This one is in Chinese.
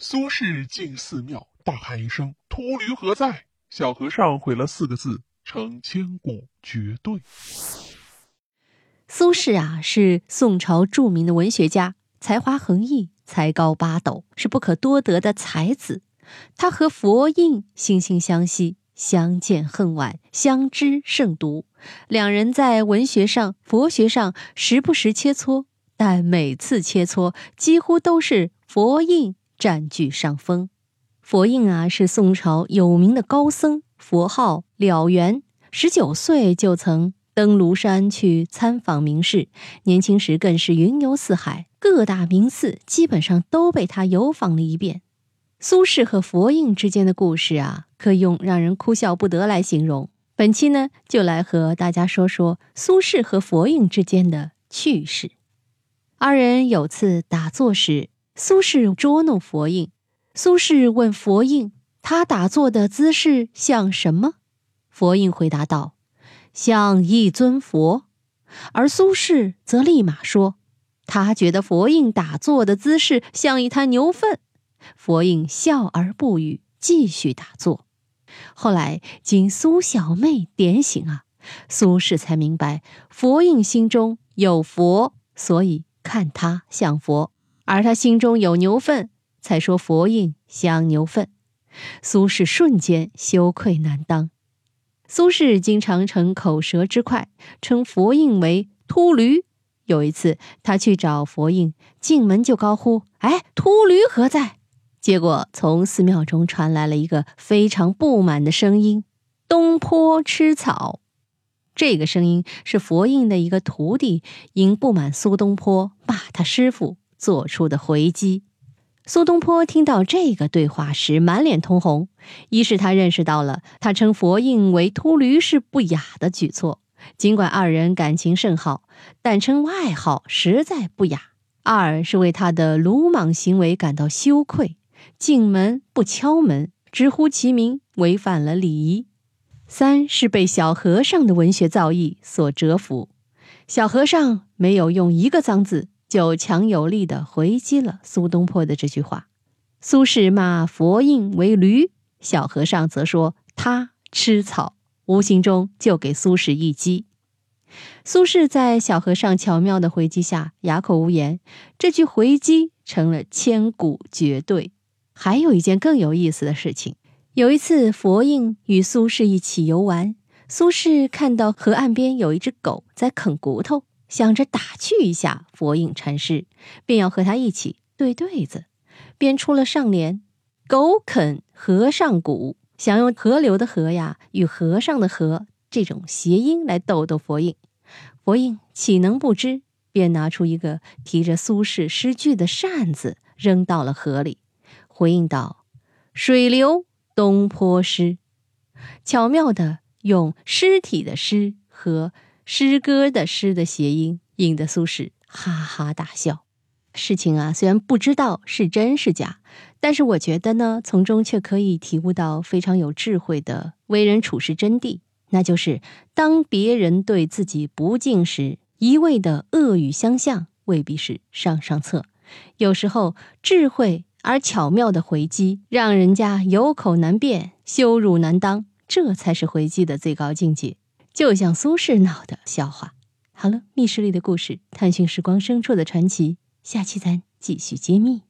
苏轼进寺庙，大喊一声：“秃驴何在？”小和尚回了四个字，成千古绝对。苏轼啊，是宋朝著名的文学家，才华横溢，才高八斗，是不可多得的才子。他和佛印惺惺相惜，相见恨晚，相知胜读。两人在文学上、佛学上时不时切磋，但每次切磋几乎都是佛印占据上风。佛印啊，是宋朝有名的高僧，佛号了缘。十九岁就曾登庐山去参访名士，年轻时更是云游四海，各大名寺基本上都被他游访了一遍。苏轼和佛印之间的故事啊，可用让人哭笑不得来形容。本期呢，就来和大家说说苏轼和佛印之间的趣事。二人有次打坐时，苏轼捉弄佛印。苏轼问佛印：“他打坐的姿势像什么？”佛印回答道：“像一尊佛。”而苏轼则立马说：“他觉得佛印打坐的姿势像一滩牛粪。”佛印笑而不语，继续打坐。后来经苏小妹点醒啊，苏轼才明白佛印心中有佛，所以看他像佛；而他心中有牛粪。才说佛印像牛粪，苏轼瞬间羞愧难当。苏轼经常逞口舌之快，称佛印为秃驴。有一次，他去找佛印，进门就高呼：“哎，秃驴何在？”结果从寺庙中传来了一个非常不满的声音：“东坡吃草。”这个声音是佛印的一个徒弟因不满苏东坡骂他师傅做出的回击。苏东坡听到这个对话时，满脸通红。一是他认识到了他称佛印为秃驴是不雅的举措，尽管二人感情甚好，但称外号实在不雅；二是为他的鲁莽行为感到羞愧，进门不敲门，直呼其名，违反了礼仪；三是被小和尚的文学造诣所折服，小和尚没有用一个脏字。就强有力地回击了苏东坡的这句话。苏轼骂佛印为驴，小和尚则说他吃草，无形中就给苏轼一击。苏轼在小和尚巧妙的回击下哑口无言，这句回击成了千古绝对。还有一件更有意思的事情，有一次佛印与苏轼一起游玩，苏轼看到河岸边有一只狗在啃骨头。想着打趣一下佛印禅师，便要和他一起对对子，便出了上联：“狗啃和尚骨”，想用河流的“河”呀与和尚的“和”这种谐音来逗逗佛印。佛印岂能不知，便拿出一个提着苏轼诗句的扇子扔到了河里，回应道：“水流东坡诗。”巧妙地用尸体的“尸”和。诗歌的“诗”的谐音，引得苏轼哈哈大笑。事情啊，虽然不知道是真是假，但是我觉得呢，从中却可以体悟到非常有智慧的为人处事真谛，那就是当别人对自己不敬时，一味的恶语相向，未必是上上策。有时候，智慧而巧妙的回击，让人家有口难辩，羞辱难当，这才是回击的最高境界。就像苏轼闹的笑话。好了，密室里的故事，探寻时光深处的传奇，下期咱继续揭秘。